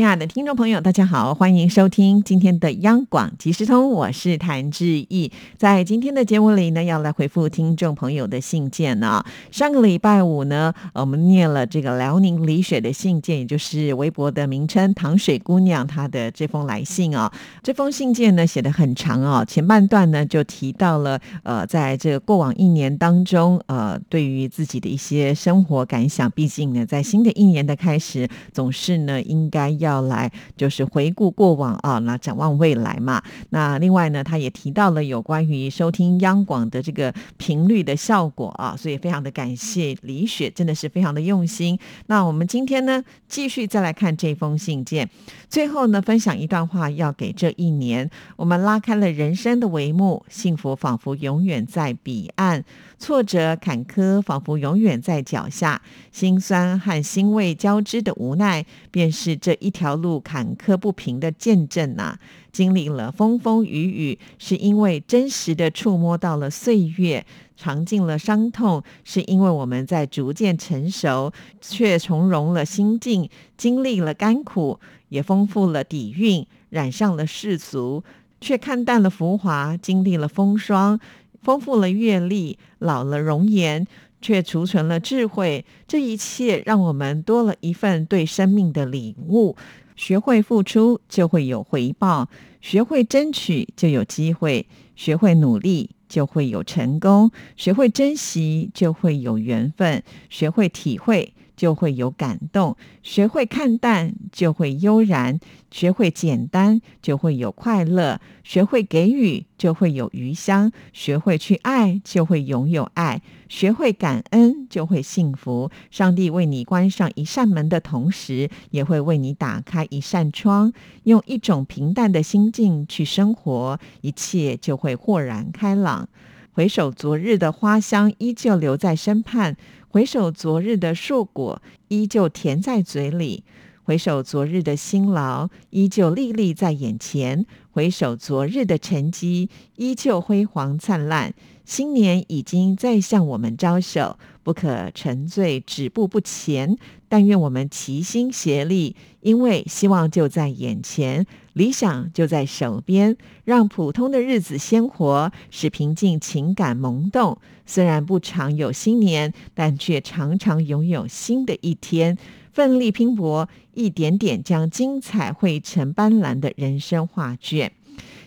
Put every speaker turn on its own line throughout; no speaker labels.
亲爱的听众朋友，大家好，欢迎收听今天的央广即时通，我是谭志毅。在今天的节目里呢，要来回复听众朋友的信件呢。上个礼拜五呢，我们念了这个辽宁李雪的信件，也就是微博的名称“糖水姑娘”她的这封来信啊。这封信件呢写的很长啊，前半段呢就提到了呃，在这个过往一年当中，呃，对于自己的一些生活感想。毕竟呢，在新的一年的开始，总是呢应该。要要来就是回顾过往啊，那展望未来嘛。那另外呢，他也提到了有关于收听央广的这个频率的效果啊，所以非常的感谢李雪，真的是非常的用心。那我们今天呢，继续再来看这封信件，最后呢，分享一段话，要给这一年，我们拉开了人生的帷幕，幸福仿佛永远在彼岸。挫折坎坷仿佛永远在脚下，心酸和欣慰交织的无奈，便是这一条路坎坷不平的见证呐。经历了风风雨雨，是因为真实的触摸到了岁月；尝尽了伤痛，是因为我们在逐渐成熟，却从容了心境；经历了甘苦，也丰富了底蕴；染上了世俗，却看淡了浮华；经历了风霜。丰富了阅历，老了容颜，却储存了智慧。这一切让我们多了一份对生命的领悟。学会付出，就会有回报；学会争取，就有机会；学会努力，就会有成功；学会珍惜，就会有缘分；学会体会。就会有感动，学会看淡就会悠然；学会简单就会有快乐；学会给予就会有余香；学会去爱就会拥有爱；学会感恩就会幸福。上帝为你关上一扇门的同时，也会为你打开一扇窗。用一种平淡的心境去生活，一切就会豁然开朗。回首昨日的花香，依旧留在身畔。回首昨日的硕果，依旧甜在嘴里；回首昨日的辛劳，依旧历历在眼前；回首昨日的成绩，依旧辉煌灿烂。新年已经在向我们招手，不可沉醉，止步不前。但愿我们齐心协力，因为希望就在眼前，理想就在手边。让普通的日子鲜活，使平静情感萌动。虽然不常有新年，但却常常拥有新的一天。奋力拼搏，一点点将精彩绘成斑斓的人生画卷。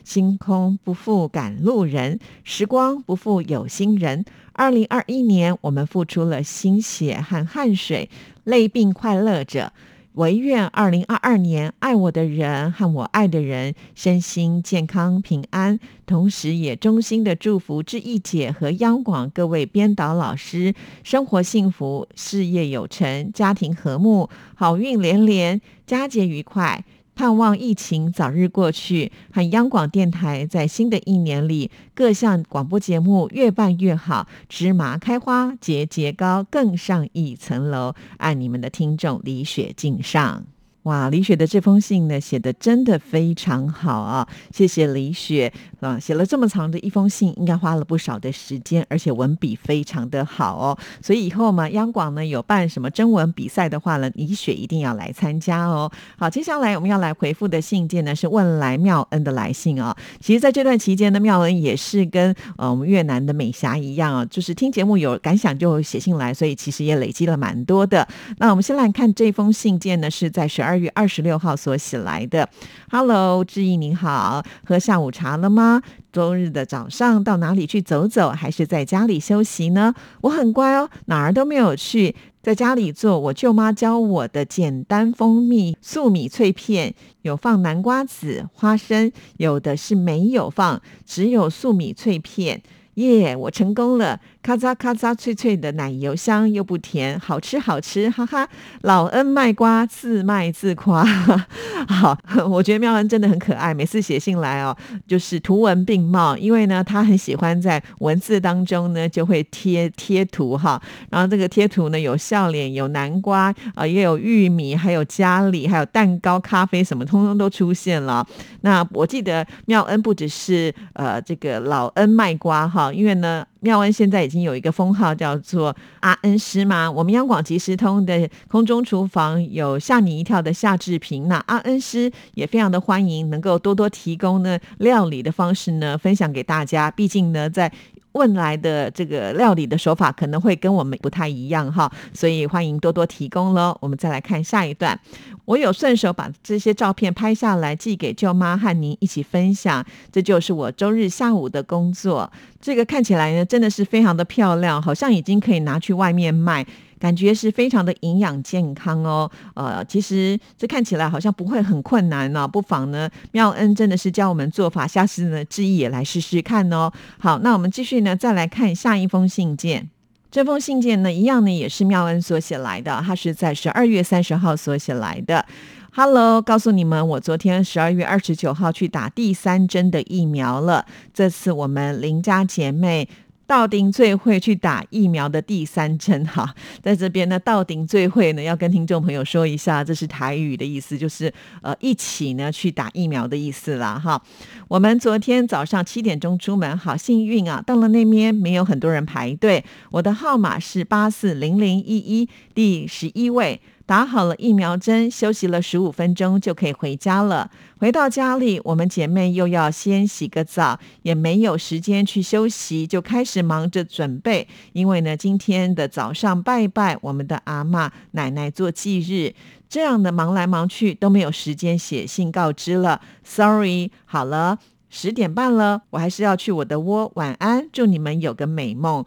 星空不负赶路人，时光不负有心人。二零二一年，我们付出了心血和汗水，累并快乐着。唯愿二零二二年，爱我的人和我爱的人身心健康平安。同时，也衷心的祝福志毅姐和央广各位编导老师，生活幸福，事业有成，家庭和睦，好运连连，佳节愉快。盼望疫情早日过去，和央广电台在新的一年里各项广播节目越办越好，芝麻开花节节高，更上一层楼。爱你们的听众李雪敬上。哇，李雪的这封信呢，写的真的非常好啊！谢谢李雪啊，写了这么长的一封信，应该花了不少的时间，而且文笔非常的好哦。所以以后嘛，央广呢有办什么征文比赛的话呢，李雪一定要来参加哦。好，接下来我们要来回复的信件呢，是问来妙恩的来信啊。其实，在这段期间呢，妙恩也是跟呃我们越南的美霞一样啊，就是听节目有感想就写信来，所以其实也累积了蛮多的。那我们先来看这封信件呢，是在十二。月二十六号所写来的，Hello，志毅您好，喝下午茶了吗？周日的早上到哪里去走走，还是在家里休息呢？我很乖哦，哪儿都没有去，在家里做我舅妈教我的简单蜂蜜粟米脆片，有放南瓜子、花生，有的是没有放，只有粟米脆片。耶，我成功了！咔嚓咔嚓脆脆的奶油香又不甜，好吃好吃，哈哈！老恩卖瓜，自卖自夸。好，我觉得妙恩真的很可爱，每次写信来哦，就是图文并茂，因为呢，他很喜欢在文字当中呢就会贴贴图哈，然后这个贴图呢有笑脸，有南瓜啊，也有玉米，还有家里，还有蛋糕、咖啡什么，通通都出现了。那我记得妙恩不只是呃这个老恩卖瓜哈，因为呢。妙恩现在已经有一个封号叫做阿恩师嘛，我们央广即时通的空中厨房有吓你一跳的夏志平，那阿恩师也非常的欢迎，能够多多提供呢料理的方式呢分享给大家，毕竟呢在。问来的这个料理的手法可能会跟我们不太一样哈，所以欢迎多多提供喽。我们再来看下一段，我有顺手把这些照片拍下来寄给舅妈和您一起分享，这就是我周日下午的工作。这个看起来呢，真的是非常的漂亮，好像已经可以拿去外面卖。感觉是非常的营养健康哦，呃，其实这看起来好像不会很困难呢，不妨呢，妙恩真的是教我们做法，下次呢，志毅也来试试看哦。好，那我们继续呢，再来看下一封信件。这封信件呢，一样呢，也是妙恩所写来的，他是在十二月三十号所写来的。Hello，告诉你们，我昨天十二月二十九号去打第三针的疫苗了。这次我们邻家姐妹。道顶最会去打疫苗的第三针哈，在这边呢，道顶最会呢要跟听众朋友说一下，这是台语的意思，就是呃一起呢去打疫苗的意思啦哈。我们昨天早上七点钟出门，好幸运啊，到了那边没有很多人排队，我的号码是八四零零一一第十一位。打好了疫苗针，休息了十五分钟就可以回家了。回到家里，我们姐妹又要先洗个澡，也没有时间去休息，就开始忙着准备。因为呢，今天的早上拜拜我们的阿妈奶奶做忌日，这样的忙来忙去都没有时间写信告知了。Sorry，好了。十点半了，我还是要去我的窝。晚安，祝你们有个美梦。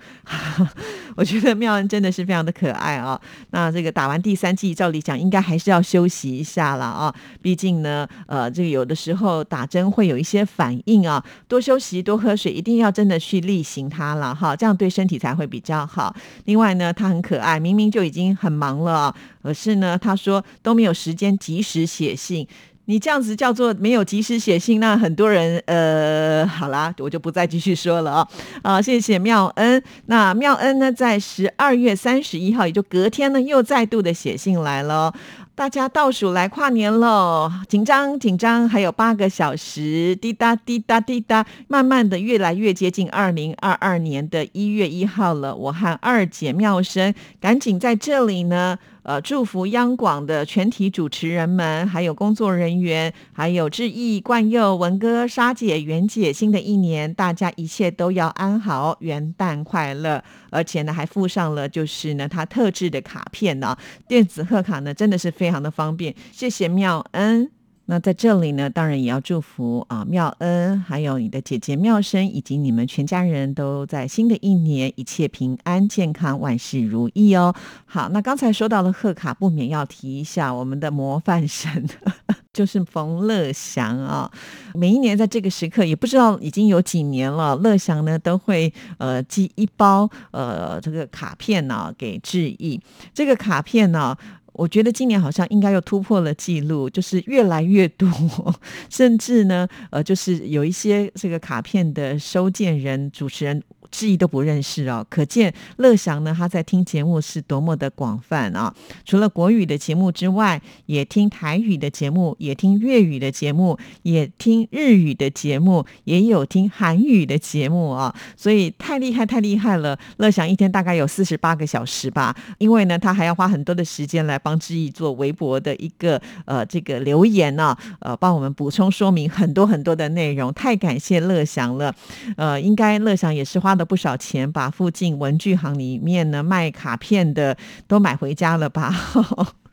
我觉得妙恩真的是非常的可爱啊。那这个打完第三剂，照理讲应该还是要休息一下了啊。毕竟呢，呃，这个有的时候打针会有一些反应啊，多休息，多喝水，一定要真的去例行它了哈，这样对身体才会比较好。另外呢，他很可爱，明明就已经很忙了，可是呢，他说都没有时间及时写信。你这样子叫做没有及时写信，那很多人呃，好啦，我就不再继续说了啊。啊，谢谢妙恩。那妙恩呢，在十二月三十一号，也就隔天呢，又再度的写信来了。大家倒数来跨年喽，紧张紧张，还有八个小时，滴答滴答滴答，慢慢的越来越接近二零二二年的一月一号了。我和二姐妙生赶紧在这里呢。呃，祝福央广的全体主持人们，还有工作人员，还有志毅、冠佑、文哥、莎姐、袁姐，新的一年大家一切都要安好，元旦快乐！而且呢，还附上了就是呢他特制的卡片呢，电子贺卡呢真的是非常的方便，谢谢妙恩。那在这里呢，当然也要祝福啊妙恩，还有你的姐姐妙生，以及你们全家人都在新的一年一切平安健康，万事如意哦。好，那刚才说到了贺卡，不免要提一下我们的模范生，就是冯乐祥啊。每一年在这个时刻，也不知道已经有几年了，乐祥呢都会呃寄一包呃这个卡片呢给致意。这个卡片呢。我觉得今年好像应该又突破了记录，就是越来越多，甚至呢，呃，就是有一些这个卡片的收件人、主持人。志毅都不认识哦，可见乐祥呢，他在听节目是多么的广泛啊！除了国语的节目之外，也听台语的节目，也听粤语的节目，也听日语的节目，也有听韩语的节目啊！所以太厉害，太厉害了！乐祥一天大概有四十八个小时吧，因为呢，他还要花很多的时间来帮志毅做微博的一个呃这个留言呢，呃，帮我们补充说明很多很多的内容。太感谢乐祥了，呃，应该乐祥也是花。的不少钱，把附近文具行里面呢卖卡片的都买回家了吧？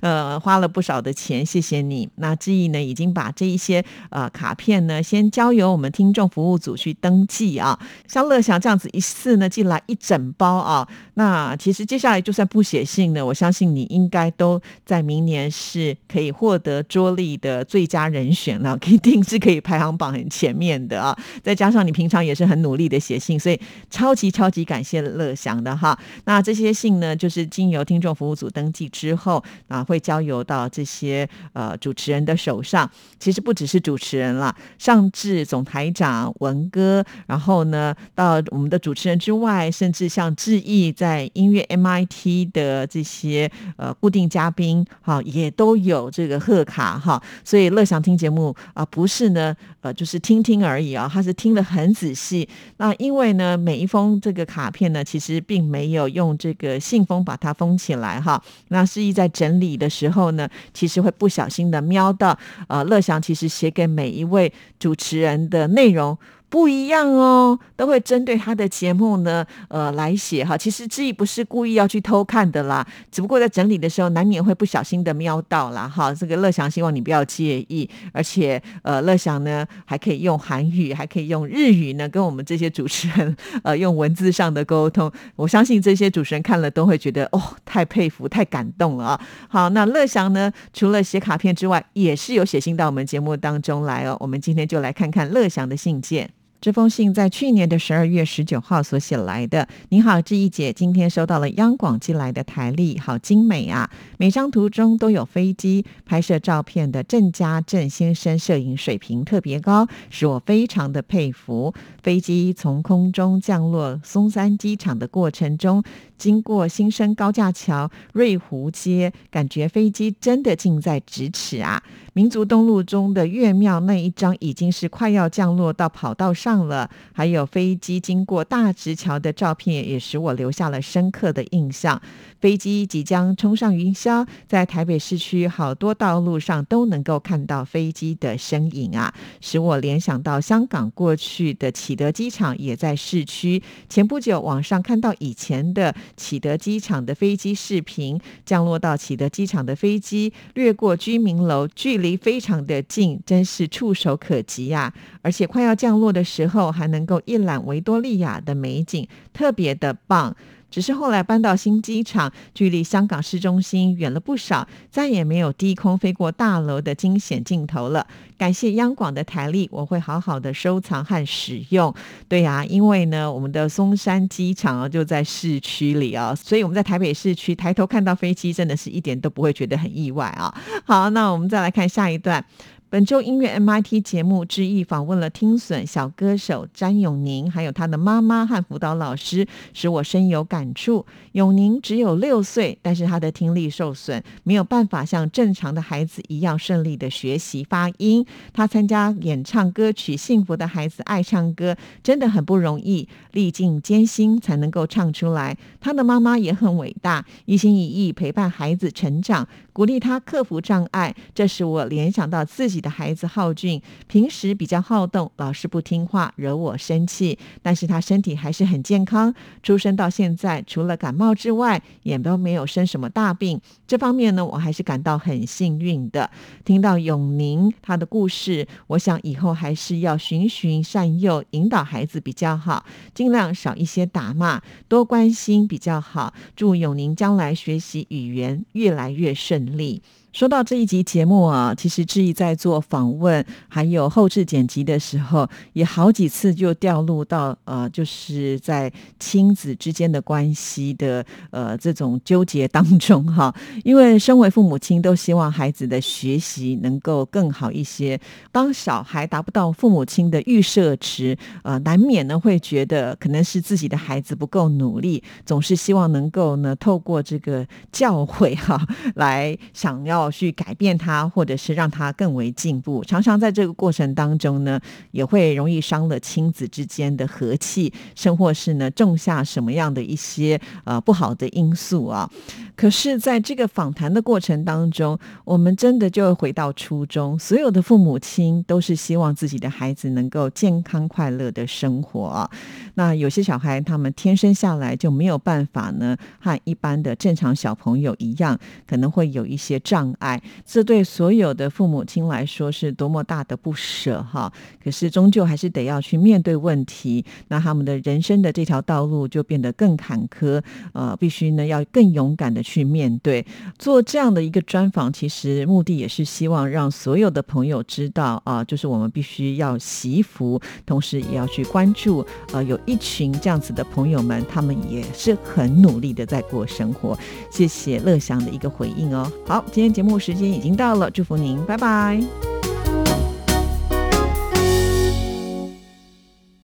呃花了不少的钱，谢谢你。那志毅呢，已经把这一些呃卡片呢，先交由我们听众服务组去登记啊。像乐祥这样子一次呢寄来一整包啊，那其实接下来就算不写信呢，我相信你应该都在明年是可以获得桌历的最佳人选了，一定是可以排行榜很前面的啊。再加上你平常也是很努力的写信，所以超级超级感谢乐祥的哈。那这些信呢，就是经由听众服务组登记之后啊，会交由到这些呃主持人的手上。其实不只是主持人啦，上至总台长文哥，然后呢，到我们的主持人之外，甚至像志毅在音乐 MIT 的这些呃固定嘉宾，哈，也都有这个贺卡哈。所以乐享听节目啊，不是呢，呃，就是听听而已啊，他是听得很仔细。那因为呢，每一封这个卡片呢，其实并没有用这个信封把它封起来哈。那志毅在整理的时候呢，其实会不小心的瞄到，呃，乐祥其实写给每一位主持人的内容。不一样哦，都会针对他的节目呢，呃，来写哈。其实志毅不是故意要去偷看的啦，只不过在整理的时候，难免会不小心的瞄到啦。哈。这个乐祥希望你不要介意，而且呃，乐祥呢还可以用韩语，还可以用日语呢，跟我们这些主持人 呃用文字上的沟通。我相信这些主持人看了都会觉得哦，太佩服，太感动了啊。好，那乐祥呢，除了写卡片之外，也是有写信到我们节目当中来哦。我们今天就来看看乐祥的信件。这封信在去年的十二月十九号所写来的。你好，志毅姐，今天收到了央广寄来的台历，好精美啊！每张图中都有飞机拍摄照片的郑家郑先生，摄影水平特别高，使我非常的佩服。飞机从空中降落松山机场的过程中，经过新生高架桥、瑞湖街，感觉飞机真的近在咫尺啊！民族东路中的岳庙那一张已经是快要降落到跑道上了，还有飞机经过大直桥的照片，也使我留下了深刻的印象。飞机即将冲上云霄，在台北市区好多道路上都能够看到飞机的身影啊，使我联想到香港过去的启德机场也在市区。前不久网上看到以前的启德机场的飞机视频，降落到启德机场的飞机掠过居民楼，距离非常的近，真是触手可及呀！而且快要降落的时候，还能够一览维多利亚的美景，特别的棒。只是后来搬到新机场，距离香港市中心远了不少，再也没有低空飞过大楼的惊险镜头了。感谢央广的台历，我会好好的收藏和使用。对呀，因为呢，我们的松山机场啊就在市区里啊，所以我们在台北市区抬头看到飞机，真的是一点都不会觉得很意外啊。好，那我们再来看下一段。本周音乐 MIT 节目之一访问了听损小歌手詹永宁，还有他的妈妈和辅导老师，使我深有感触。永宁只有六岁，但是他的听力受损，没有办法像正常的孩子一样顺利的学习发音。他参加演唱歌曲《幸福的孩子爱唱歌》，真的很不容易，历尽艰辛才能够唱出来。他的妈妈也很伟大，一心一意陪伴孩子成长，鼓励他克服障碍。这使我联想到自己。的孩子浩俊平时比较好动，老是不听话，惹我生气。但是他身体还是很健康，出生到现在，除了感冒之外，也都没有生什么大病。这方面呢，我还是感到很幸运的。听到永宁他的故事，我想以后还是要循循善诱，引导孩子比较好，尽量少一些打骂，多关心比较好。祝永宁将来学习语言越来越顺力。说到这一集节目啊，其实志毅在做访问还有后置剪辑的时候，也好几次就掉入到呃，就是在亲子之间的关系的呃这种纠结当中哈。因为身为父母亲，都希望孩子的学习能够更好一些。当小孩达不到父母亲的预设值，呃，难免呢会觉得可能是自己的孩子不够努力，总是希望能够呢透过这个教诲哈来想要。去改变他，或者是让他更为进步，常常在这个过程当中呢，也会容易伤了亲子之间的和气，甚或是呢种下什么样的一些呃不好的因素啊。可是，在这个访谈的过程当中，我们真的就会回到初衷，所有的父母亲都是希望自己的孩子能够健康快乐的生活。那有些小孩他们天生下来就没有办法呢，和一般的正常小朋友一样，可能会有一些障碍。这对所有的父母亲来说是多么大的不舍哈！可是终究还是得要去面对问题，那他们的人生的这条道路就变得更坎坷。呃，必须呢要更勇敢的。去面对做这样的一个专访，其实目的也是希望让所有的朋友知道啊，就是我们必须要惜福，同时也要去关注呃，有一群这样子的朋友们，他们也是很努力的在过生活。谢谢乐祥的一个回应哦。好，今天节目时间已经到了，祝福您，拜拜。